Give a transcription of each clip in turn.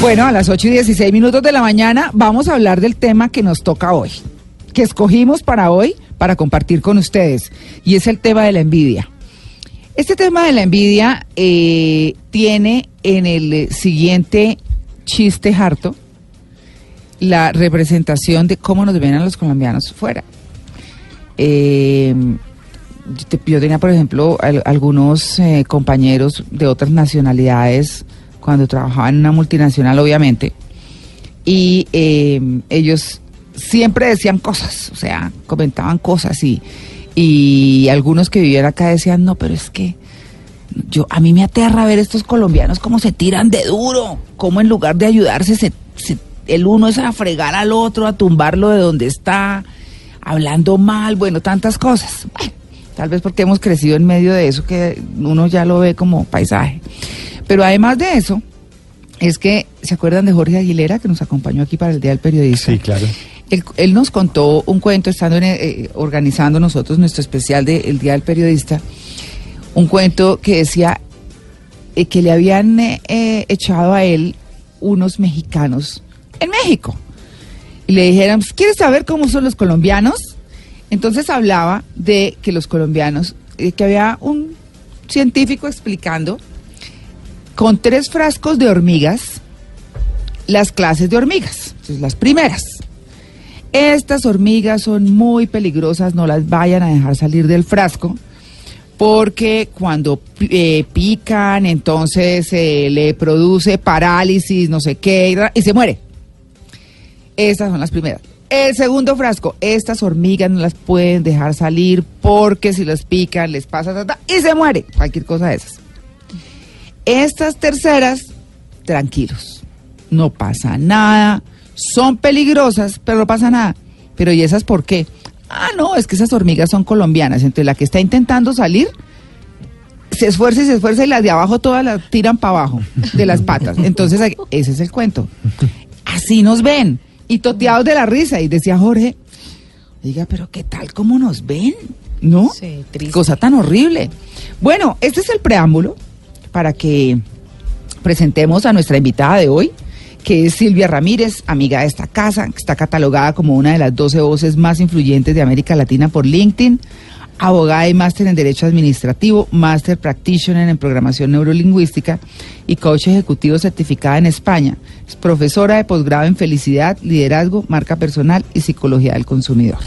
Bueno, a las 8 y 16 minutos de la mañana vamos a hablar del tema que nos toca hoy, que escogimos para hoy para compartir con ustedes, y es el tema de la envidia. Este tema de la envidia eh, tiene en el siguiente chiste harto la representación de cómo nos ven a los colombianos fuera. Eh, yo te- yo tenía, por ejemplo, al- algunos eh, compañeros de otras nacionalidades cuando trabajaba en una multinacional, obviamente, y eh, ellos siempre decían cosas, o sea, comentaban cosas y, y algunos que vivían acá decían, no, pero es que yo a mí me aterra ver estos colombianos cómo se tiran de duro, cómo en lugar de ayudarse se, se- el uno es a fregar al otro, a tumbarlo de donde está, hablando mal, bueno, tantas cosas. Bueno, tal vez porque hemos crecido en medio de eso que uno ya lo ve como paisaje. Pero además de eso, es que, ¿se acuerdan de Jorge Aguilera que nos acompañó aquí para el Día del Periodista? Sí, claro. Él, él nos contó un cuento, estando en, eh, organizando nosotros nuestro especial del Día del Periodista, un cuento que decía eh, que le habían eh, eh, echado a él unos mexicanos en México. Y le dijeron, "Pues, ¿quieres saber cómo son los colombianos? Entonces hablaba de que los colombianos, eh, que había un científico explicando con tres frascos de hormigas las clases de hormigas, entonces, las primeras. Estas hormigas son muy peligrosas, no las vayan a dejar salir del frasco, porque cuando eh, pican, entonces eh, le produce parálisis, no sé qué, y se muere. Estas son las primeras. El segundo frasco, estas hormigas no las pueden dejar salir porque si las pican les pasa y se muere, cualquier cosa de esas. Estas terceras, tranquilos, no pasa nada, son peligrosas, pero no pasa nada. Pero ¿y esas por qué? Ah, no, es que esas hormigas son colombianas, entonces la que está intentando salir se esfuerza y se esfuerza y las de abajo todas las tiran para abajo de las patas. Entonces ese es el cuento. Así nos ven y toteados de la risa y decía Jorge, diga, pero ¿qué tal cómo nos ven? ¿No? Sí, triste. Cosa tan horrible. Bueno, este es el preámbulo para que presentemos a nuestra invitada de hoy, que es Silvia Ramírez, amiga de esta casa, que está catalogada como una de las 12 voces más influyentes de América Latina por LinkedIn, abogada y máster en Derecho Administrativo, máster practitioner en Programación Neurolingüística y coach ejecutivo certificada en España. Es profesora de posgrado en Felicidad, Liderazgo, Marca Personal y Psicología del Consumidor.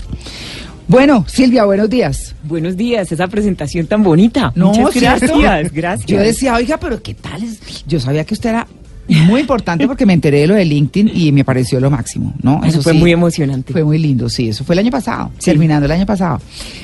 Bueno, Silvia, buenos días. Buenos días, esa presentación tan bonita. No, Muchas gracias, gracias. Yo decía, oiga, pero ¿qué tal? es? Yo sabía que usted era muy importante porque me enteré de lo de LinkedIn y me pareció lo máximo, ¿no? Eso fue sí, muy emocionante. Fue muy lindo, sí, eso fue el año pasado, terminando el año pasado.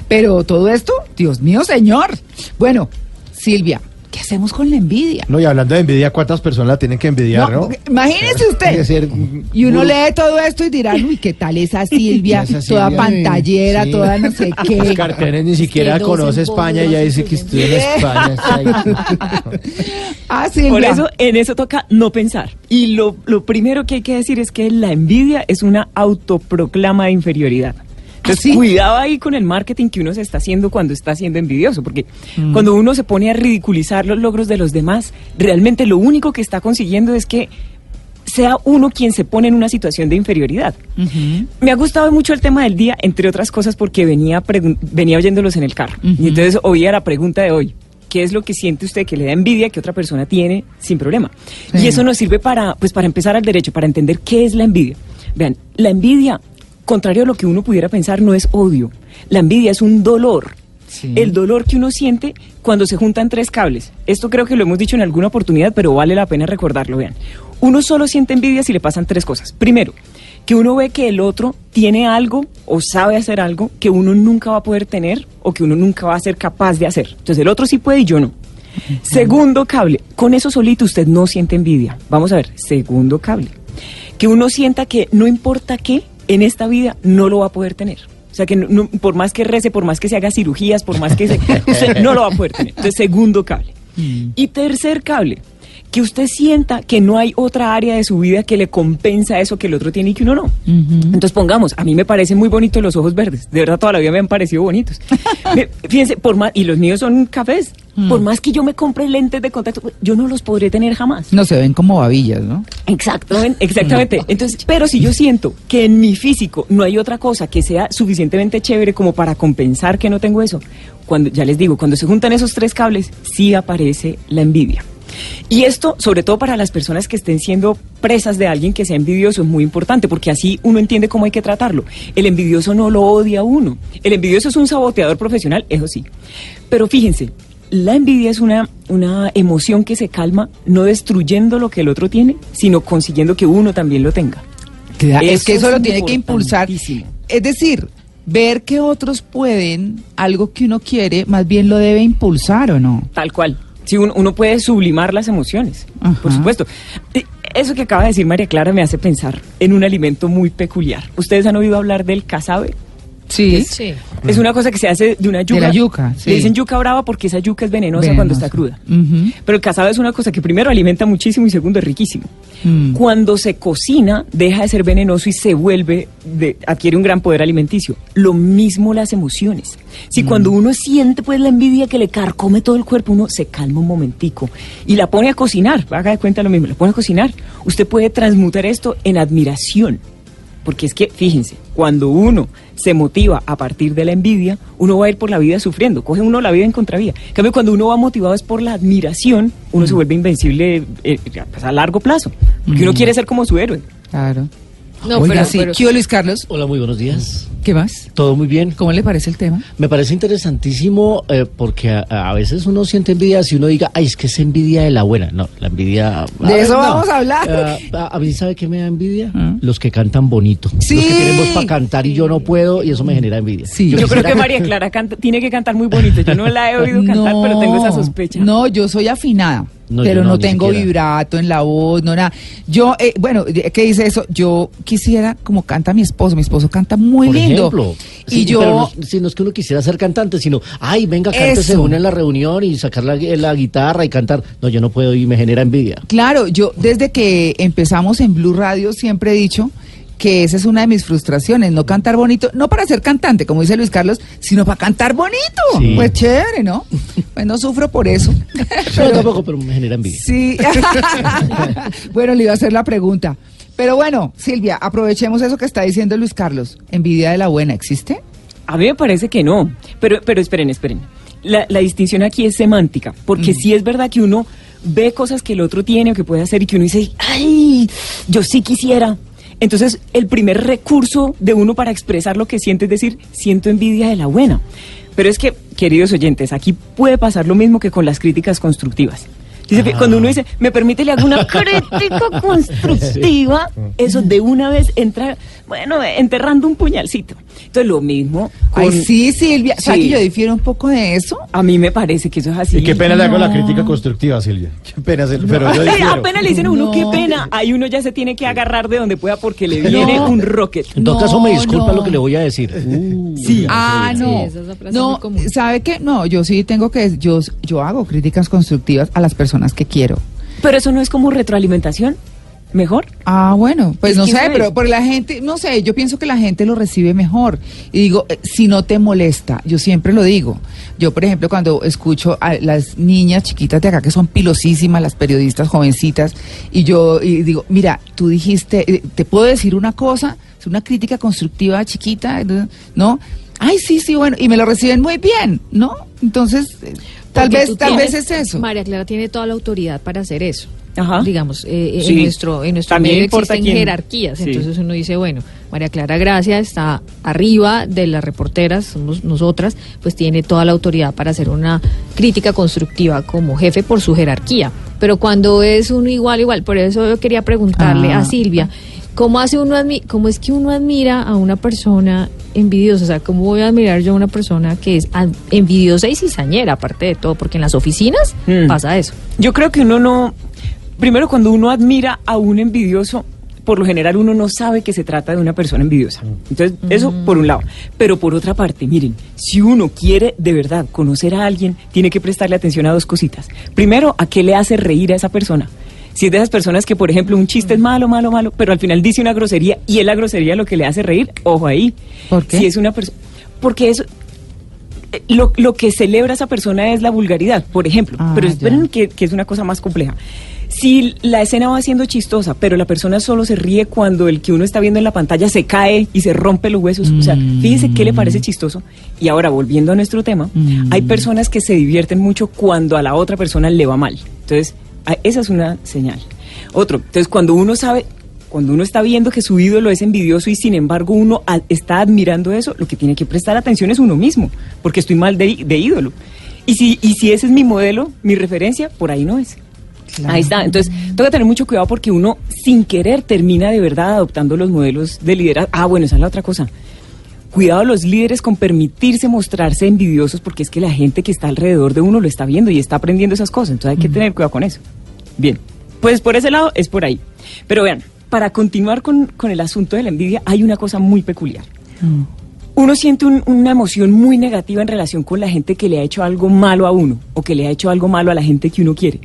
Pero todo esto, Dios mío, señor. Bueno, Silvia, ¿qué hacemos con la envidia? No, y hablando de envidia, ¿cuántas personas la tienen que envidiar, no? Imagínese Tiene que usted. ser Y uno lee todo esto y dirá, uy, ¿qué tal esa Silvia? Esa toda Silvia, pantallera, sí. toda no sé qué. Los carteles ni siquiera conoce España, Bogotá, ya dice que estudia en España. Ah, Silvia. Por eso en eso toca no pensar. Y lo, lo primero que hay que decir es que la envidia es una autoproclama de inferioridad. Entonces, ¿Ah, sí? cuidado ahí con el marketing que uno se está haciendo cuando está siendo envidioso, porque Mm. cuando uno se pone a ridiculizar los logros de los demás, realmente lo único que está consiguiendo es que sea uno quien se pone en una situación de inferioridad. Me ha gustado mucho el tema del día, entre otras cosas porque venía, venía oyéndolos en el carro. Y entonces oía la pregunta de hoy. ¿Qué es lo que siente usted que le da envidia que otra persona tiene sin problema? Sí. Y eso nos sirve para, pues, para empezar al derecho, para entender qué es la envidia. Vean, la envidia, contrario a lo que uno pudiera pensar, no es odio. La envidia es un dolor. Sí. El dolor que uno siente cuando se juntan tres cables. Esto creo que lo hemos dicho en alguna oportunidad, pero vale la pena recordarlo. Vean, uno solo siente envidia si le pasan tres cosas. Primero, que uno ve que el otro tiene algo o sabe hacer algo que uno nunca va a poder tener o que uno nunca va a ser capaz de hacer. Entonces el otro sí puede y yo no. Segundo cable, con eso solito usted no siente envidia. Vamos a ver, segundo cable, que uno sienta que no importa qué en esta vida no lo va a poder tener. O sea que no- no- por más que rece, por más que se haga cirugías, por más que se, usted no lo va a poder tener. Entonces, segundo cable. Y tercer cable, que usted sienta que no hay otra área de su vida que le compensa eso que el otro tiene y que uno no. Entonces pongamos, a mí me parecen muy bonitos los ojos verdes, de verdad toda la vida me han parecido bonitos. Me- Fíjense, por más, y los míos son cafés, Mm. Por más que yo me compre lentes de contacto, yo no los podré tener jamás. No se ven como babillas, ¿no? Exactamente, exactamente. Entonces, pero si yo siento que en mi físico no hay otra cosa que sea suficientemente chévere como para compensar que no tengo eso, cuando ya les digo, cuando se juntan esos tres cables, sí aparece la envidia. Y esto, sobre todo para las personas que estén siendo presas de alguien que sea envidioso, es muy importante, porque así uno entiende cómo hay que tratarlo. El envidioso no lo odia a uno. El envidioso es un saboteador profesional, eso sí. Pero fíjense, la envidia es una, una emoción que se calma no destruyendo lo que el otro tiene, sino consiguiendo que uno también lo tenga. es que Eso eso es lo tiene que impulsar. Es decir, ver que otros pueden algo que uno quiere, más bien lo debe impulsar o no. Tal cual. Sí, uno, uno puede sublimar las emociones, Ajá. por supuesto. Eso que acaba de decir María Clara me hace pensar en un alimento muy peculiar. ¿Ustedes han oído hablar del casabe? Sí. Sí. Es una cosa que se hace de una yuca. la yuca, sí. Le dicen yuca brava porque esa yuca es venenosa, cuando está cruda. Pero el casabe es una cosa que primero alimenta muchísimo y segundo es riquísimo. Mm. Cuando se cocina, deja de ser venenoso y se vuelve, de- adquiere un gran poder alimenticio. Lo mismo las emociones. Si cuando uno siente pues la envidia que le carcome todo el cuerpo, uno se calma un momentico y la pone a cocinar, haga de cuenta lo mismo, la pone a cocinar, usted puede transmutar esto en admiración. Porque es que, fíjense, cuando uno se motiva a partir de la envidia, uno va a ir por la vida sufriendo, coge uno la vida en contravía. En cambio, cuando uno va motivado es por la admiración, uno se vuelve invencible eh, pues, a largo plazo. Porque uno quiere ser como su héroe. Claro. No, Oiga, pero- sí. pero- ¿Qué hubo, Luis Carlos? Hola, muy buenos días. ¿Qué más? ¿Todo muy bien? ¿Cómo le parece el tema? Me parece interesantísimo eh, porque a, a veces uno siente envidia si uno diga, ay, es que es envidia de la buena. No, la envidia... De eso vamos a hablar. Eh, a, a mí, ¿sabe qué me da envidia? ¿Ah? Los que cantan bonito. Sí. Los que tienen voz para cantar y yo no puedo y eso me genera envidia. Sí. Yo creo quisiera- que María Clara canta- tiene que cantar muy bonito. Yo no la he oído cantar, pero tengo esa sospecha. No, yo soy afinada. No, pero no, tengo siquiera. vibrato en la voz, no nada. Yo, eh, bueno, ¿qué dice eso? Yo quisiera, como canta mi esposo, mi esposo canta muy Por lindo. ejemplo, y Sí, yo, pero no, si no es que uno quisiera ser cantante, sino, ay, venga, cántese una en la reunión y sacar la, la guitarra y cantar. No, yo no puedo y me genera envidia. claro, yo desde que empezamos en Blue Radio siempre he dicho que esa es una de mis frustraciones, no cantar bonito, no para ser cantante, como dice Luis Carlos, sino para cantar bonito. Sí. Pues chévere, ¿no? Pues no sufro por eso. Yo tampoco, pero me genera envidia. Sí. bueno, le iba a hacer la pregunta. Pero bueno, Silvia, aprovechemos eso que está diciendo Luis Carlos. ¿Envidia de la buena existe? A mí me parece que no. Pero, pero esperen, esperen. La, la distinción aquí es semántica. Porque sí es verdad que uno ve cosas que el otro tiene o que puede hacer y que uno dice, ¡ay! Yo sí quisiera. Entonces, el primer recurso de uno para expresar lo que siente es decir, siento envidia de la buena. Pero es que, queridos oyentes, aquí puede pasar lo mismo que con las críticas constructivas. Dice, Cuando uno dice, me permite le hago una crítica constructiva, eso de una vez entra, bueno, enterrando un puñalcito. Entonces, lo mismo con... Ay, sí, Silvia. ¿Sabes que yo difiero un poco de eso? A mí me parece que eso es así. Y qué pena le hago la No. crítica constructiva, Silvia. Qué pena, Silvia, pero yo Ay, difiero. apenas le dicen a uno No. qué pena, ahí uno ya se tiene que agarrar de donde pueda porque le viene No. un rocket. En todo No, caso, me disculpa no. lo que le voy a decir. Sí. Ah, no. es no, muy común. ¿sabe qué? No, yo sí tengo que yo yo hago críticas constructivas a las personas que quiero. Pero eso no es como retroalimentación. ¿Mejor? Ah, bueno, pues Es no sé, pero por la gente, no sé, yo pienso que la gente lo recibe mejor. Y digo, eh, si no te molesta, yo siempre lo digo. Yo, por ejemplo, cuando escucho a las niñas chiquitas de acá que son pilosísimas, las periodistas jovencitas, y yo y digo, mira, tú dijiste, eh, te puedo decir una cosa, es una crítica constructiva chiquita, ¿no? Ay, sí, sí, bueno, y me lo reciben muy bien, ¿no? Entonces, eh, tal Porque vez, tal tienes- vez es eso. María Clara tiene toda la autoridad para hacer eso. Ajá. Digamos, eh, Sí. en nuestro, en nuestro También medio existen quién- jerarquías. Sí. Entonces uno dice, bueno, María Clara Gracia está arriba de las reporteras, somos nosotras, pues tiene toda la autoridad para hacer una crítica constructiva como jefe por su jerarquía. Pero cuando es uno igual, igual, por eso yo quería preguntarle Ah. a Silvia, ¿cómo hace uno cómo es que uno admira a una persona envidiosa? O sea, ¿cómo voy a admirar yo a una persona que es envidiosa y cizañera, aparte de todo? Porque en las oficinas Mm. pasa eso. Yo creo que uno no. Primero, cuando uno admira a un envidioso, por lo general uno no sabe que se trata de una persona envidiosa. Entonces, eso por un lado. Pero por otra parte, miren, si uno quiere de verdad conocer a alguien, tiene que prestarle atención a dos cositas. Primero, a qué le hace reír a esa persona. Si es de esas personas que, por ejemplo, un chiste es malo, malo, malo, pero al final dice una grosería y es la grosería lo que le hace reír, ojo ahí. ¿Por qué? Si es una persona. Porque eso, eh, lo, lo que celebra esa persona es la vulgaridad, por ejemplo. Ah, pero esperen que, que es una cosa más compleja. Si la escena va siendo chistosa, pero la persona solo se ríe cuando el que uno está viendo en la pantalla se cae y se rompe los huesos, o sea, fíjense qué le parece chistoso. Y ahora, volviendo a nuestro tema, hay personas que se divierten mucho cuando a la otra persona le va mal. Entonces, a- esa es una señal. Otro, entonces cuando uno sabe, cuando uno está viendo que su ídolo es envidioso y sin embargo uno está admirando eso, lo que tiene que prestar atención es uno mismo, porque estoy mal de, de ídolo. Y si, y si ese es mi modelo, mi referencia, por ahí no es. Claro. Ahí está. Entonces, que tener mucho cuidado porque uno, sin querer, termina de verdad adoptando los modelos de liderazgo. Ah, bueno, esa es la otra cosa. Cuidado los líderes con permitirse mostrarse envidiosos porque es que la gente que está alrededor de uno lo está viendo y está aprendiendo esas cosas. Entonces hay que tener cuidado con eso. Bien, pues por ese lado es por ahí. Pero vean, para continuar con, con el asunto de la envidia, hay una cosa muy peculiar. Uno siente un- una emoción muy negativa en relación con la gente que le ha hecho algo malo a uno o que le ha hecho algo malo a la gente que uno quiere.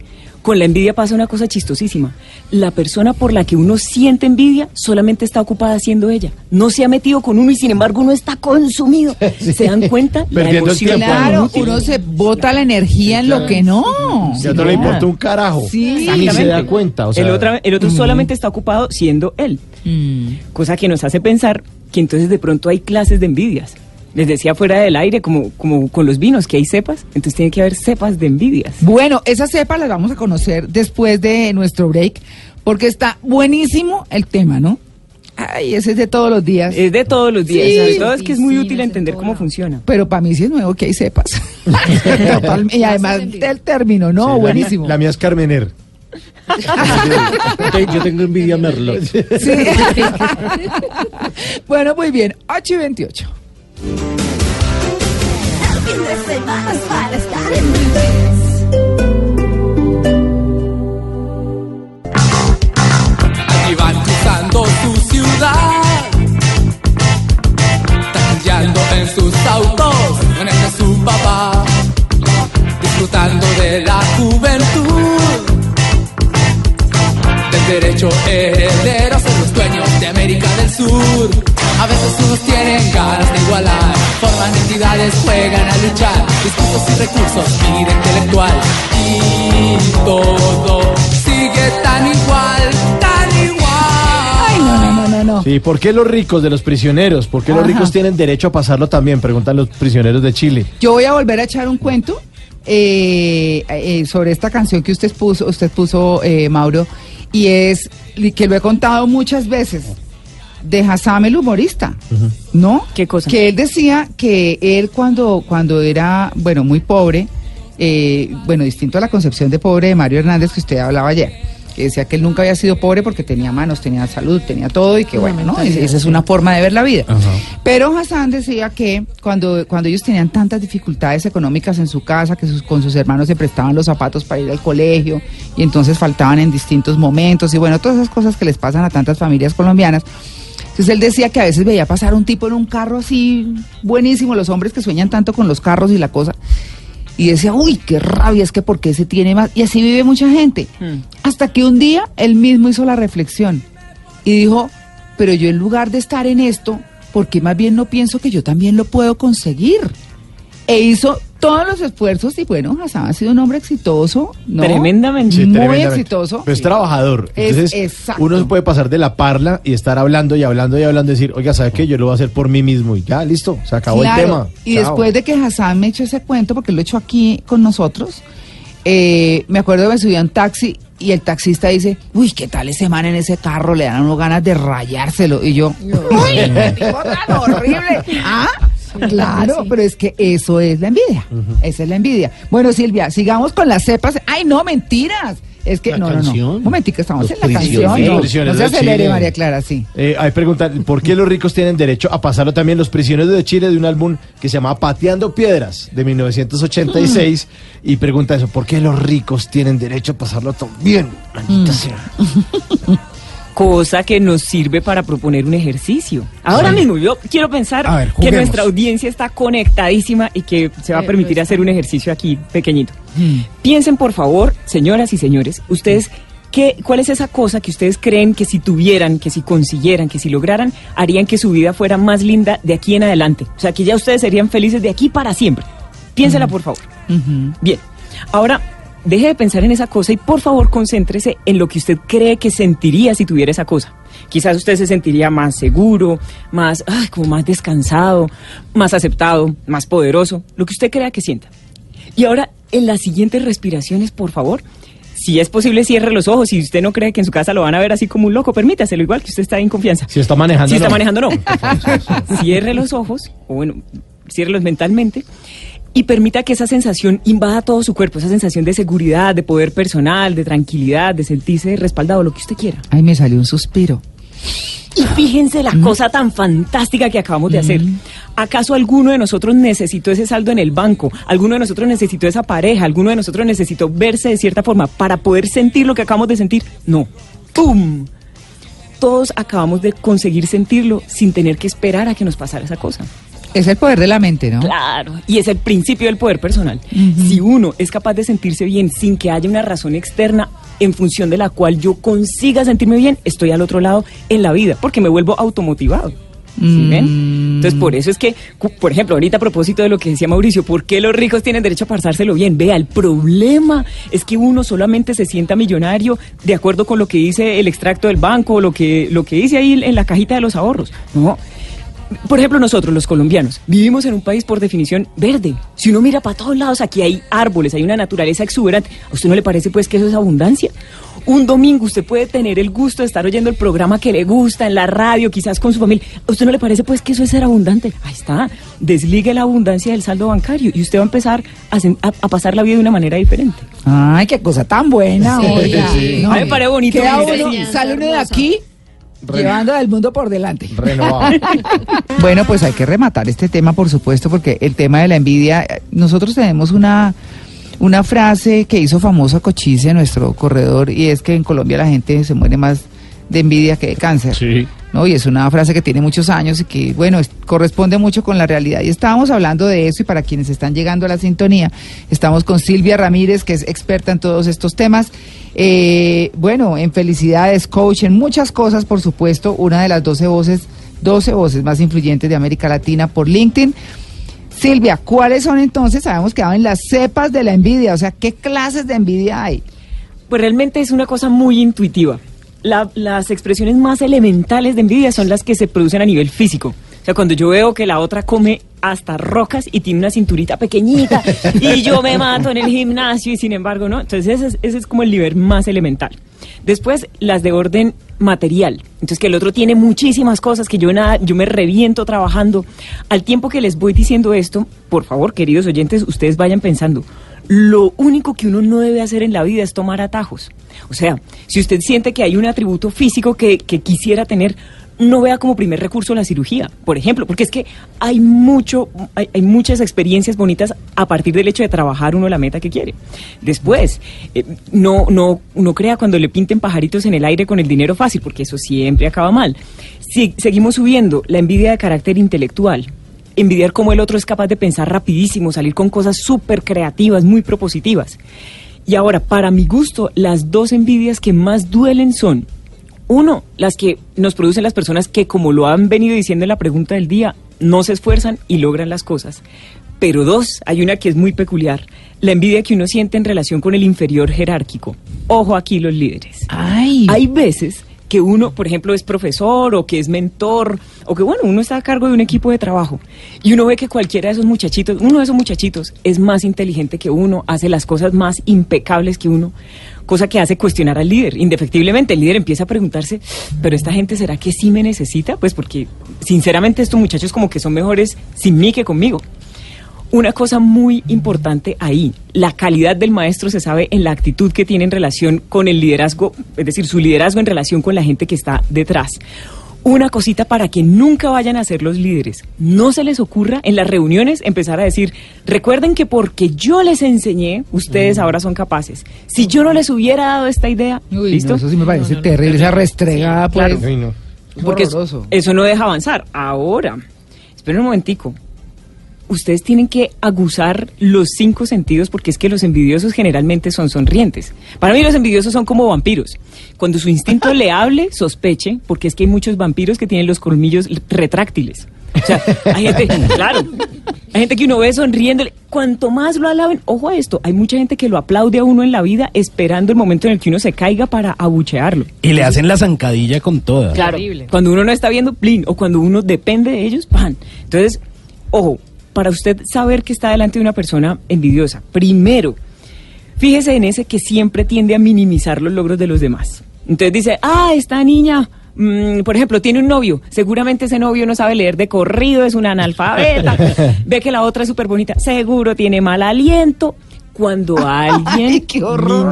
Con la envidia pasa una cosa chistosísima. La persona por la que uno siente envidia solamente está ocupada siendo ella. No se ha metido con uno y sin embargo uno está consumido. ¿Se dan cuenta? La Perdiendo el emoción tiempo. Claro, uno se bota la energía en lo que no. Ya no le importa un carajo. Sí. Ni se da cuenta. O sea, el, otra- el otro solamente está ocupado siendo él. Mm. Cosa que nos hace pensar que entonces de pronto hay clases de envidias. Les decía fuera del aire, como, como con los vinos, que hay cepas, entonces tiene que haber cepas de envidias. Bueno, esas cepas las vamos a conocer después de nuestro break, porque está buenísimo el tema, ¿no? Ay, ese es de todos los días. Es de todos los días, Sí. sobre todo es que es muy Sí, útil entender cómo funciona. Pero para mí sí es nuevo que hay cepas. Total- y además del término, ¿no? Sí, buenísimo. La, mía es Carmener. yo te- yo tengo envidia a Merlot. Sí. bueno, muy bien. 8 y 28. Fin de semana es para estar en vez. Allí van cruzando su ciudad, tanqueando en sus autos, con el de su papá, disfrutando de la juventud, del derecho heredero América del Sur. A veces unos tienen ganas de igualar, forman entidades, juegan a luchar, discursos y recursos, vida intelectual, y todo sigue tan igual, tan igual. Ay, no, no, no, no, no. Sí, ¿por qué los ricos de los prisioneros? ¿Por qué los Ajá. ricos tienen derecho a pasarlo también? Preguntan los prisioneros de Chile. Yo voy a volver a echar un cuento eh, eh, sobre esta canción que usted puso, usted puso eh, Mauro, y es que lo he contado muchas veces de Hassam el humorista, ¿no? ¿Qué cosa? Que él decía que él cuando cuando era bueno muy pobre, eh, bueno distinto a la concepción de pobre de Mario Hernández que usted hablaba ayer. Que decía que él nunca había sido pobre porque tenía manos, tenía salud, tenía todo y que bueno, ¿no? Esa esa es una forma de ver la vida. Pero Hassan decía que cuando, cuando ellos tenían tantas dificultades económicas en su casa, que sus, con sus hermanos se prestaban los zapatos para ir al colegio y entonces faltaban en distintos momentos y bueno, todas esas cosas que les pasan a tantas familias colombianas. Entonces él decía que a veces veía pasar un tipo en un carro así buenísimo, los hombres que sueñan tanto con los carros y la cosa. Y decía, uy, qué rabia, es que por qué se tiene más. Y así vive mucha gente. Hmm. Hasta que un día él mismo hizo la reflexión y dijo, pero yo en lugar de estar en esto, ¿por qué más bien no pienso que yo también lo puedo conseguir? E hizo todos los esfuerzos y bueno, Hassan ha sido un hombre exitoso, ¿no? Tremendamente. Sí, Muy tremendamente. exitoso. Pero es trabajador. Es- Entonces, exacto. uno se puede pasar de la parla y estar hablando y hablando y hablando y decir, oiga, ¿sabe qué? Yo lo voy a hacer por mí mismo y ya, listo, se acabó Claro, el tema. Y Chao. después de que Hassan me echó ese cuento, porque lo he hecho aquí con nosotros, eh, me acuerdo que me subí a un taxi y el taxista dice, uy, ¿qué tal ese man en ese carro? Le dan a uno ganas de rayárselo. Y yo, uy, qué tipo tan horrible. ¿Ah? Claro, pero es que eso es la envidia. Esa es la envidia. Bueno, Silvia, sigamos con las cepas. Ay, no, mentiras. Es que, La no, no, no. Un momentico, estamos Los en la canción. prisioneros. No, no se acelere, Chile. María Clara, sí. Eh, hay ¿por qué los ricos tienen derecho a pasarlo también? Los prisioneros de Chile de un álbum que se llama Pateando Piedras de 1986 y pregunta eso, ¿por qué los ricos tienen derecho a pasarlo también? Maldita sea. Cosa que nos sirve para proponer un ejercicio. Ahora mismo yo quiero pensar ver, que nuestra audiencia está conectadísima y que se va a permitir hacer un ejercicio aquí pequeñito. Piensen por favor, señoras y señores, ustedes ¿Qué, ¿Cuál es esa cosa que ustedes creen que si tuvieran, que si consiguieran, que si lograran, harían que su vida fuera más linda de aquí en adelante? O sea, que ya ustedes serían felices de aquí para siempre. Piénsela, por favor. Bien, ahora deje de pensar en esa cosa y por favor concéntrese en lo que usted cree que sentiría si tuviera esa cosa. Quizás usted se sentiría más seguro, más, ay, como más descansado, más aceptado, más poderoso, lo que usted crea que sienta. Y ahora, en las siguientes respiraciones, por favor, si es posible, cierre los ojos. Si usted no cree que en su casa lo van a ver así como un loco, permítaselo, igual que usted está en confianza. Si está manejando. Si está no. manejando, no. Cierre los ojos, o bueno, ciérrelos mentalmente, y permita que esa sensación invada todo su cuerpo, esa sensación de seguridad, de poder personal, de tranquilidad, de sentirse respaldado, lo que usted quiera. Ay, me salió un suspiro. Y fíjense la cosa tan fantástica que acabamos de hacer. ¿Acaso alguno de nosotros necesitó ese saldo en el banco? ¿Alguno de nosotros necesitó esa pareja? ¿Alguno de nosotros necesitó verse de cierta forma para poder sentir lo que acabamos de sentir? No. ¡Pum! Todos acabamos de conseguir sentirlo sin tener que esperar a que nos pasara esa cosa. Es el poder de la mente, ¿no? Claro, y es el principio del poder personal. Si uno es capaz de sentirse bien sin que haya una razón externa en función de la cual yo consiga sentirme bien, estoy al otro lado en la vida, porque me vuelvo automotivado. ¿Sí ven? Entonces, por eso es que, por ejemplo, ahorita a propósito de lo que decía Mauricio, ¿por qué los ricos tienen derecho a pasárselo bien? Vea, el problema es que uno solamente se sienta millonario de acuerdo con lo que dice el extracto del banco o lo que, lo que dice ahí en la cajita de los ahorros. No, por ejemplo, nosotros, los colombianos, vivimos en un país por definición verde. Si uno mira para todos lados, aquí hay árboles, hay una naturaleza exuberante. ¿A usted no le parece pues que eso es abundancia? Un domingo usted puede tener el gusto de estar oyendo el programa que le gusta en la radio, quizás con su familia. ¿A usted no le parece pues que eso es ser abundante? Ahí está. Desligue la abundancia del saldo bancario y usted va a empezar a, a- a pasar la vida de una manera diferente. Ay, qué cosa tan buena, Sí, sí. No, A mí me parece bonito queda uno- sale uno de aquí llevando al mundo por delante. Renovado. Bueno, pues hay que rematar este tema, por supuesto, porque el tema de la envidia, nosotros tenemos una, una frase que hizo famoso a Cochise, nuestro corredor, y es que en Colombia la gente se muere más de envidia que de cáncer. Sí. ¿No? Y es una frase que tiene muchos años y que, bueno, es- corresponde mucho con la realidad. Y estábamos hablando de eso y para quienes están llegando a la sintonía, estamos con Silvia Ramírez, que es experta en todos estos temas. Eh, bueno, en felicidades, coach, en muchas cosas, por supuesto, una de las 12 voces, 12 voces más influyentes de América Latina por LinkedIn. Silvia, ¿cuáles son entonces? Sabemos que en las cepas de la envidia, o sea, ¿qué clases de envidia hay? Pues realmente es una cosa muy intuitiva. La- las expresiones más elementales de envidia son las que se producen a nivel físico. O sea, cuando yo veo que la otra come hasta rocas y tiene una cinturita pequeñita y yo me mato en el gimnasio y sin embargo no. Entonces ese es, ese es como el nivel más elemental. Después las de orden material. Entonces que el otro tiene muchísimas cosas que yo nada, yo me reviento trabajando. Al tiempo que les voy diciendo esto, por favor, queridos oyentes, ustedes vayan pensando. Lo único que uno no debe hacer en la vida es tomar atajos. O sea, si usted siente que hay un atributo físico que, que quisiera tener, no vea como primer recurso la cirugía, por ejemplo, porque es que hay mucho, hay, muchas experiencias bonitas a partir del hecho de trabajar uno la meta que quiere. Después, eh, no, no, no crea cuando le pinten pajaritos en el aire con el dinero fácil, porque eso siempre acaba mal. Si seguimos subiendo la envidia de carácter intelectual, envidiar cómo el otro es capaz de pensar rapidísimo, salir con cosas súper creativas, muy propositivas. Y ahora, para mi gusto, las dos envidias que más duelen son, uno, las que nos producen las personas que, como lo han venido diciendo en la pregunta del día, no se esfuerzan y logran las cosas. Pero dos, hay una que es muy peculiar, la envidia que uno siente en relación con el inferior jerárquico. Ojo aquí los líderes. Ay, Hay veces que uno, por ejemplo, es profesor o que es mentor o que, bueno, uno está a cargo de un equipo de trabajo y uno ve que cualquiera de esos muchachitos, uno de esos muchachitos es más inteligente que uno, hace las cosas más impecables que uno, cosa que hace cuestionar al líder. Indefectiblemente, el líder empieza a preguntarse, pero esta gente será que sí me necesita? Pues porque, sinceramente, estos muchachos como que son mejores sin mí que conmigo. Una cosa muy importante ahí, la calidad del maestro se sabe en la actitud que tiene en relación con el liderazgo, es decir, su liderazgo en relación con la gente que está detrás. Una cosita para que nunca vayan a ser los líderes. No se les ocurra en las reuniones empezar a decir, recuerden que porque yo les enseñé, ustedes ahora son capaces. Si yo no les hubiera dado esta idea, Uy, ¿listo? no, eso sí me parece terrible, esa restregada, pues. Uy, no. Porque eso, eso no deja avanzar. Ahora, esperen un momentico. Ustedes tienen que aguzar los cinco sentidos porque es que los envidiosos generalmente son sonrientes. Para mí los envidiosos son como vampiros. Cuando su instinto le hable, sospeche, porque es que hay muchos vampiros que tienen los colmillos retráctiles. O sea, hay gente, claro, hay gente que uno ve sonriéndole. Cuanto más lo alaben, ojo a esto, hay mucha gente que lo aplaude a uno en la vida esperando el momento en el que uno se caiga para abuchearlo. Y le hacen la zancadilla con toda. Claro, Horrible. cuando uno no está viendo plin o cuando uno depende de ellos, pan. Entonces, ojo, para usted saber que está delante de una persona envidiosa, primero, fíjese en ese que siempre tiende a minimizar los logros de los demás. Entonces dice, ah, esta niña, mm, por ejemplo, tiene un novio, seguramente ese novio no sabe leer de corrido, es una analfabeta, ve que la otra es súper bonita, seguro tiene mal aliento. Cuando alguien Ay,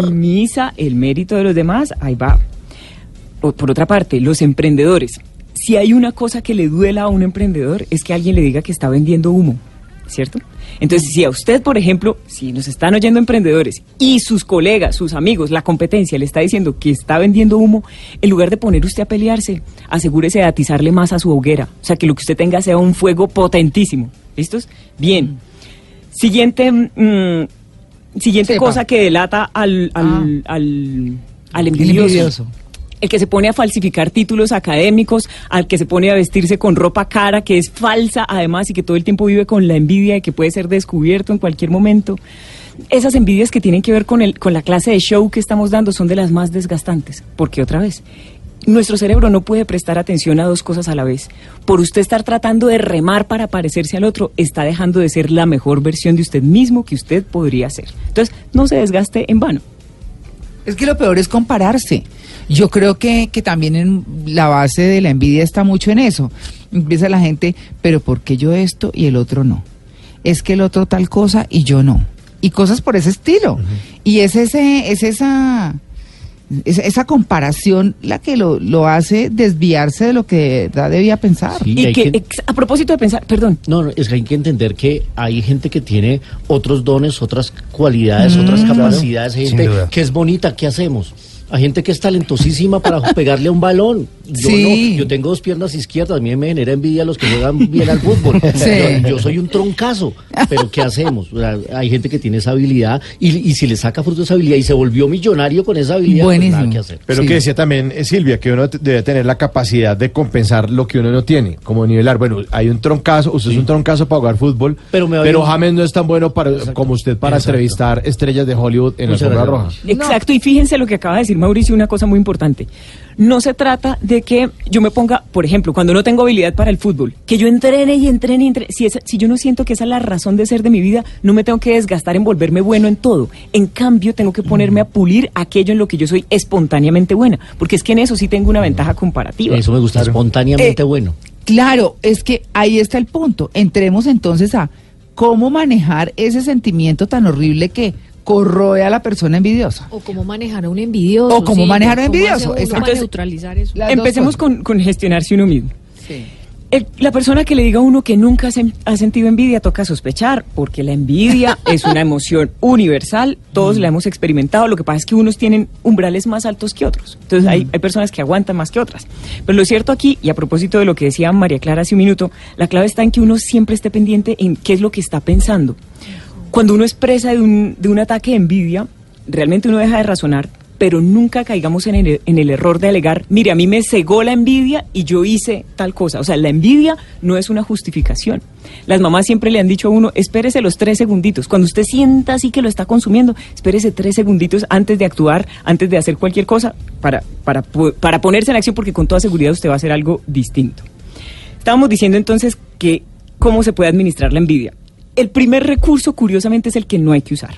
minimiza el mérito de los demás, ahí va. O- por otra parte, los emprendedores. Si hay una cosa que le duela a un emprendedor es que alguien le diga que está vendiendo humo, ¿cierto? Entonces, si a usted, por ejemplo, si nos están oyendo emprendedores y sus colegas, sus amigos, la competencia le está diciendo que está vendiendo humo, en lugar de poner usted a pelearse, asegúrese de atizarle más a su hoguera. O sea, que lo que usted tenga sea un fuego potentísimo. ¿Listos? Bien. Siguiente, mm, siguiente Sepa. cosa que delata al, al, Ah. al, al El envidioso. El que se pone a falsificar títulos académicos, al que se pone a vestirse con ropa cara, que es falsa además y que todo el tiempo vive con la envidia de que puede ser descubierto en cualquier momento. Esas envidias que tienen que ver con, el, con la clase de show que estamos dando son de las más desgastantes. Porque otra vez, nuestro cerebro no puede prestar atención a dos cosas a la vez. Por usted estar tratando de remar para parecerse al otro, está dejando de ser la mejor versión de usted mismo que usted podría ser. Entonces, no se desgaste en vano. Es que lo peor es compararse. Yo creo que, que también en la base de la envidia está mucho en eso. Empieza la gente, pero ¿por qué yo esto y el otro no? Es que el otro tal cosa y yo no. Y cosas por ese estilo. Y es ese, es esa, es- esa comparación la que lo, lo hace desviarse de lo que de verdad debía pensar. Sí, y que, a propósito de pensar, perdón, No, no, es que hay que entender que hay gente que tiene otros dones, otras cualidades, otras capacidades, hay Sin gente que es bonita, ¿qué hacemos? Hay gente que es talentosísima para pegarle a un balón. Yo Sí. no, yo tengo dos piernas izquierdas, a mí me genera envidia los que juegan bien al fútbol. Sí. Yo, yo soy un troncazo, pero ¿qué hacemos? O sea, hay gente que tiene esa habilidad y, y si le saca fruto esa habilidad y se volvió millonario con esa habilidad, pues Buenísimo. nada que hacer. Pero Sí. que decía también eh, Silvia, que uno debe tener la capacidad de compensar lo que uno no tiene, como nivelar. Bueno, hay un troncazo, usted es un troncazo para jugar fútbol, Pero pero, me va bien. James no es tan bueno para, como usted para Exacto. entrevistar estrellas de Hollywood en Muchas la roja. Exacto, y fíjense lo que acaba de decir Mauricio, una cosa muy importante. No se trata de que yo me ponga, por ejemplo, cuando no tengo habilidad para el fútbol, que yo entrene y entrene y entrene. Si, esa- si yo no siento que esa es la razón de ser de mi vida, no me tengo que desgastar en volverme bueno en todo. En cambio, tengo que ponerme a pulir aquello en lo que yo soy espontáneamente buena, porque es que en eso sí tengo una ventaja comparativa. Eso me gusta, espontáneamente Eh, bueno. Claro, es que ahí está el punto. Entremos entonces a cómo manejar ese sentimiento tan horrible que corroe a la persona envidiosa. O cómo manejar a un envidioso. O cómo manejar a un ¿Cómo hace envidioso, exacto. neutralizar eso. Las Empecemos con, con gestionarse uno mismo. El- la persona que le diga a uno que nunca se- ha sentido envidia toca sospechar, porque la envidia es una emoción universal, todos la hemos experimentado, lo que pasa es que unos tienen umbrales más altos que otros, entonces hay, hay personas que aguantan más que otras. Pero lo cierto aquí, y a propósito de lo que decía María Clara hace un minuto, la clave está en que uno siempre esté pendiente en qué es lo que está pensando. Cuando uno expresa de un, de un ataque de envidia, realmente uno deja de razonar, pero nunca caigamos en el, en el error de alegar, mire, a mí me cegó la envidia y yo hice tal cosa. O sea, la envidia no es una justificación. Las mamás siempre le han dicho a uno, espérese los tres segunditos. Cuando usted sienta así que lo está consumiendo, espérese tres segunditos antes de actuar, antes de hacer cualquier cosa, para, para, para ponerse en acción, porque con toda seguridad usted va a hacer algo distinto. Estábamos diciendo entonces que cómo se puede administrar la envidia. El primer recurso, curiosamente, es el que no hay que usar.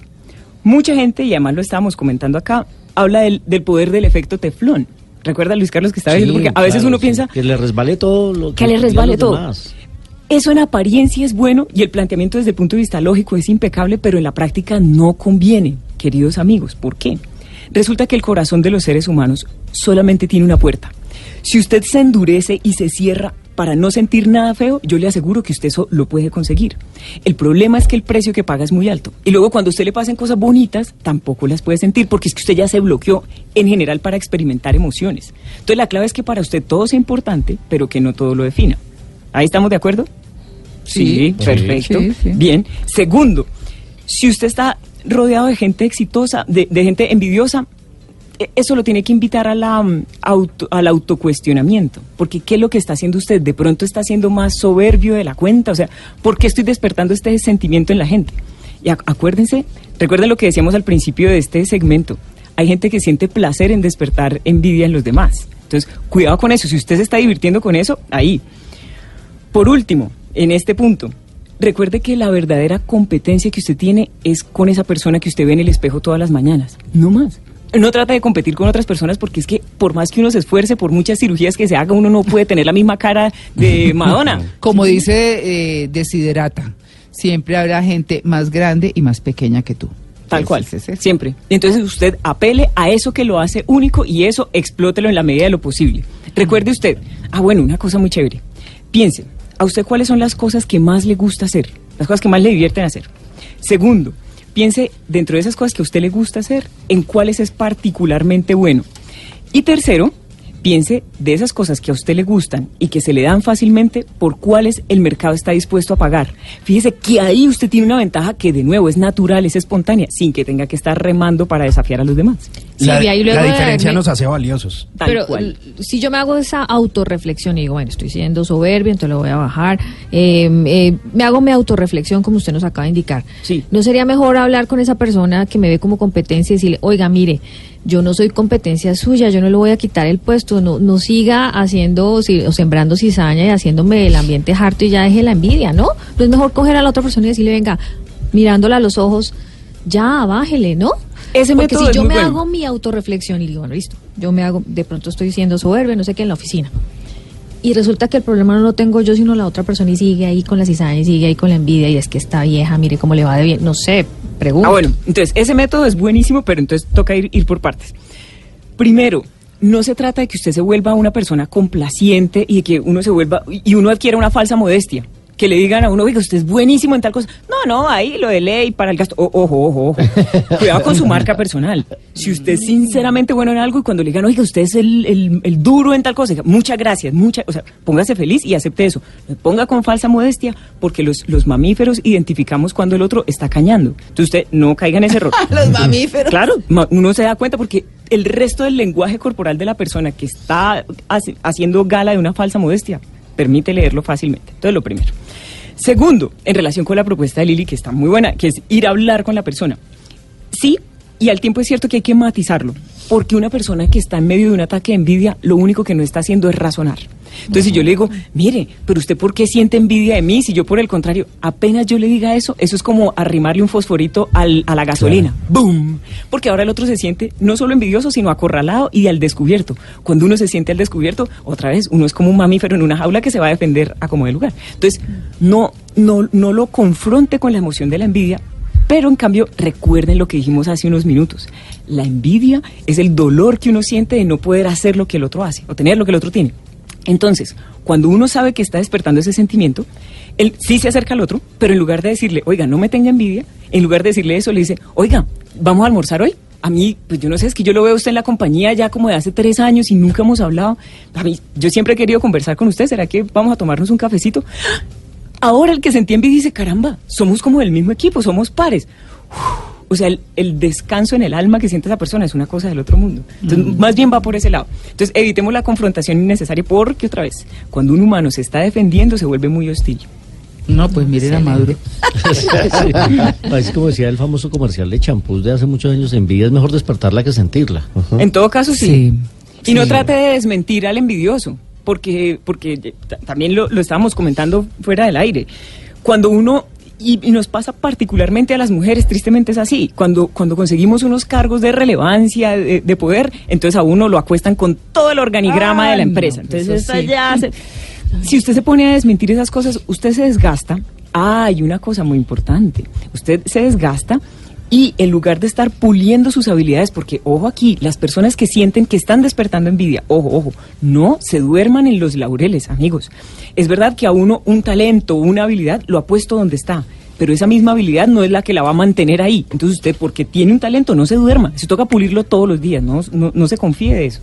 Mucha gente, y además lo estábamos comentando acá, habla del, del poder del efecto teflón. ¿Recuerda Luis Carlos que estaba diciendo? Porque a veces claro, uno sí, piensa, que le resbale todo lo Que le resbale todo. demás. eso en apariencia es bueno y el planteamiento desde el punto de vista lógico es impecable, pero en la práctica no conviene, queridos amigos. ¿Por qué? Resulta que el corazón de los seres humanos solamente tiene una puerta. Si usted se endurece y se cierra para no sentir nada feo, yo le aseguro que usted eso lo puede conseguir. El problema es que el precio que paga es muy alto. Y luego cuando a usted le pasen cosas bonitas, tampoco las puede sentir porque es que usted ya se bloqueó en general para experimentar emociones. Entonces la clave es que para usted todo sea importante, pero que no todo lo defina. ¿Ahí estamos de acuerdo? Sí, Sí, perfecto. sí, sí. Bien. Segundo, si usted está rodeado de gente exitosa, de, de gente envidiosa, eso lo tiene que invitar a la, mm, auto- al autocuestionamiento. Porque ¿qué es lo que está haciendo usted? De pronto está siendo más soberbio de la cuenta. O sea, ¿por qué estoy despertando este sentimiento en la gente? Y ac- acuérdense, recuerden lo que decíamos al principio de este segmento. Hay gente que siente placer en despertar envidia en los demás. Entonces, cuidado con eso. Si usted se está divirtiendo con eso, ahí. Por último, en este punto, recuerde que la verdadera competencia que usted tiene es con esa persona que usted ve en el espejo todas las mañanas. No más. No trata de competir con otras personas porque es que por más que uno se esfuerce, por muchas cirugías que se haga, uno no puede tener la misma cara de Madonna. Como dice eh, Desiderata, siempre habrá gente más grande y más pequeña que tú. Tal cual, siempre. Entonces usted apele a eso que lo hace único y eso explótelo en la medida de lo posible. Recuerde usted, ah bueno, una cosa muy chévere. Piense, ¿a usted cuáles son las cosas que más le gusta hacer? Las cosas que más le divierten hacer. Segundo, piense dentro de esas cosas que a usted le gusta hacer, en cuáles es particularmente bueno. Y tercero, piense de esas cosas que a usted le gustan y que se le dan fácilmente, por cuáles el mercado está dispuesto a pagar. Fíjese que ahí usted tiene una ventaja que de nuevo es natural, es espontánea, sin que tenga que estar remando para desafiar a los demás. La, Silvia, y luego la de diferencia nos hace valiosos. Tal Pero cual. si yo me hago esa autorreflexión y digo, bueno, estoy siendo soberbio, entonces lo voy a bajar, eh, eh, me hago mi autorreflexión como usted nos acaba de indicar. Sí. ¿No sería mejor hablar con esa persona que me ve como competencia y decirle, oiga, mire, yo no soy competencia suya, yo no le voy a quitar el puesto, no, no siga haciendo si- o sembrando cizaña y haciéndome el ambiente harto y ya deje la envidia, ¿no? No es mejor coger a la otra persona y decirle, venga, mirándola a los ojos, ya, bájele, ¿no? Ese Porque método si es yo me bueno. hago mi autorreflexión y digo, bueno, listo, yo me hago, de pronto estoy siendo soberbio, no sé qué, en la oficina. Y resulta que el problema no lo tengo yo, sino la otra persona y sigue ahí con la cizaña y sigue ahí con la envidia y es que está vieja, mire cómo le va de bien, no sé, pregunto. Ah, bueno, entonces ese método es buenísimo, pero entonces toca ir, ir por partes. Primero, no se trata de que usted se vuelva una persona complaciente y de que uno se vuelva y uno adquiera una falsa modestia. Que le digan a uno, oiga, usted es buenísimo en tal cosa. No, no, ahí lo de ley para el gasto. O- ojo, ojo, ojo. Cuidado con su marca personal. Si usted es sinceramente bueno en algo y cuando le digan, oiga, usted es el, el- el duro en tal cosa, diga, muchas gracias, mucha, o sea, póngase feliz y acepte eso. No ponga con falsa modestia porque los, los mamíferos identificamos cuando el otro está cañando. Entonces usted no caiga en ese error. Los mamíferos. Claro, ma- uno se da cuenta porque el resto del lenguaje corporal de la persona que está haci- haciendo gala de una falsa modestia permite leerlo fácilmente. Entonces, lo primero. Segundo, en relación con la propuesta de Lili, que está muy buena, que es ir a hablar con la persona. Sí, y al tiempo es cierto que hay que matizarlo, porque una persona que está en medio de un ataque de envidia, lo único que no está haciendo es razonar. Entonces, si yo le digo, mire, pero usted por qué siente envidia de mí, si yo por el contrario, apenas yo le diga eso, eso es como arrimarle un fosforito al- a la gasolina. ¡Boom! Porque ahora el otro se siente no solo envidioso, sino acorralado y al descubierto. Cuando uno se siente al descubierto, otra vez, uno es como un mamífero en una jaula que se va a defender a como de lugar. Entonces, no, no, no lo confronte con la emoción de la envidia, pero en cambio, recuerden lo que dijimos hace unos minutos. La envidia es el dolor que uno siente de no poder hacer lo que el otro hace o tener lo que el otro tiene. Entonces, cuando uno sabe que está despertando ese sentimiento, él sí se acerca al otro, pero en lugar de decirle, oiga, no me tenga envidia, en lugar de decirle eso, le dice, oiga, ¿vamos a almorzar hoy? A mí, pues yo no sé, es que yo lo veo usted en la compañía ya como de hace tres años y nunca hemos hablado. A mí, yo siempre he querido conversar con usted, ¿será que vamos a tomarnos un cafecito? Ahora el que sentía envidia dice, caramba, somos como del mismo equipo, somos pares. Uf, o sea, el, el descanso en el alma que siente esa persona es una cosa del otro mundo. Entonces, más bien va por ese lado. Entonces, evitemos la confrontación innecesaria porque, otra vez, cuando un humano se está defendiendo, se vuelve muy hostil. No, pues miren a Maduro. Sí. Así como decía el famoso comercial de champús de hace muchos años, envidia es mejor despertarla que sentirla. En todo caso, sí. Sí, Y no trate de desmentir al envidioso, porque, porque también lo, lo estábamos comentando fuera del aire. Cuando uno, y, y nos pasa particularmente a las mujeres, tristemente es así, cuando, cuando conseguimos unos cargos de relevancia, de, de poder, entonces a uno lo acuestan con todo el organigrama Ay, de la no, empresa. pues entonces, sí. ya se- si usted se pone a desmentir esas cosas, usted se desgasta. Ah, hay una cosa muy importante. Usted se desgasta y en lugar de estar puliendo sus habilidades, porque ojo aquí, las personas que sienten que están despertando envidia, ojo, ojo, no se duerman en los laureles, amigos. Es verdad que a uno un talento, una habilidad, lo ha puesto donde está. Pero esa misma habilidad no es la que la va a mantener ahí. Entonces usted, porque tiene un talento, no se duerma. Se toca pulirlo todos los días, no, no, no se confíe de eso.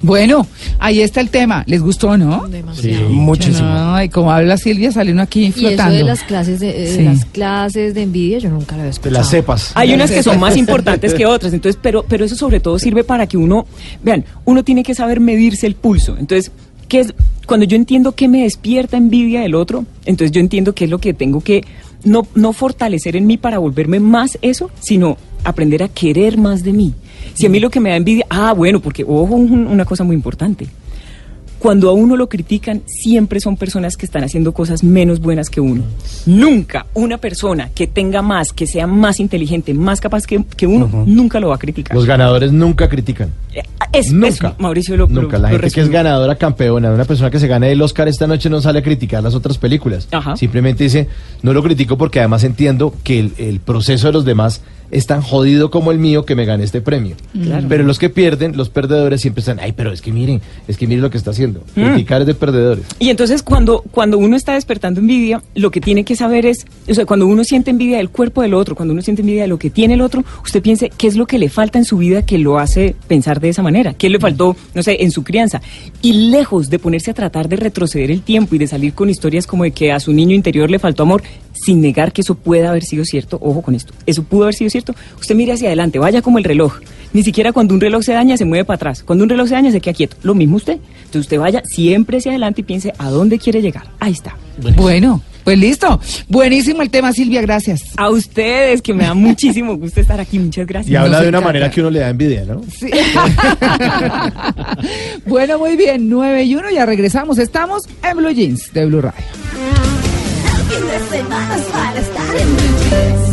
Bueno, ahí está el tema. ¿Les gustó, no? Demasiado. Muchísimo. Ay, como habla Silvia, sale uno aquí Y eso flotando. de las clases de, Sí. las clases de envidia, yo nunca lo había De escuchado. las cepas. Hay unas que son más importantes que otras, entonces, pero, pero eso sobre todo sirve para que uno, vean, uno tiene que saber medirse el pulso. Entonces, ¿qué es? Cuando yo entiendo que me despierta envidia del otro, entonces yo entiendo qué es lo que tengo que no, no fortalecer en mí para volverme más eso, sino aprender a querer más de mí. Si a mí lo que me da envidia, ah, bueno, porque ojo, un- una cosa muy importante. Cuando a uno lo critican, siempre son personas que están haciendo cosas menos buenas que uno. Nunca una persona que tenga más, que sea más inteligente, más capaz que, que uno, nunca lo va a criticar. Los ganadores nunca critican. Eh, es, Nunca. es- Mauricio lo lo- Nunca. La gente que es ganadora campeona, una persona que se gane el Oscar esta noche no sale a criticar las otras películas. Ajá. Simplemente dice, no lo critico porque además entiendo que el, el proceso de los demás es tan jodido como el mío que me gane este premio. Pero los que pierden, los perdedores siempre están, ay, pero es que miren, es que miren lo que está haciendo. Mm. Criticar es de perdedores. Y entonces cuando, cuando uno está despertando envidia, lo que tiene que saber es, o sea, cuando uno siente envidia del cuerpo del otro, cuando uno siente envidia de lo que tiene el otro, usted piense qué es lo que le falta en su vida que lo hace pensar de esa manera, qué le faltó, no sé, en su crianza. Y lejos de ponerse a tratar de retroceder el tiempo y de salir con historias como de que a su niño interior le faltó amor, sin negar que eso pueda haber sido cierto, ojo con esto, eso pudo haber sido cierto, usted mire hacia adelante, vaya como el reloj. Ni siquiera cuando un reloj se daña se mueve para atrás. Cuando un reloj se daña se queda quieto. Lo mismo usted. Entonces usted vaya siempre hacia adelante y piense a dónde quiere llegar. Ahí está. Bueno, pues listo. Buenísimo el tema, Silvia, gracias. A ustedes, que me da muchísimo gusto estar aquí. Muchas gracias. Y habla Nos de una encanta. manera que uno le da envidia, ¿no? Sí. bueno, muy bien, 9 y 1, ya regresamos. Estamos en Blue Jeans de Blue Radio. Fin de semana para estar en Blue Jeans.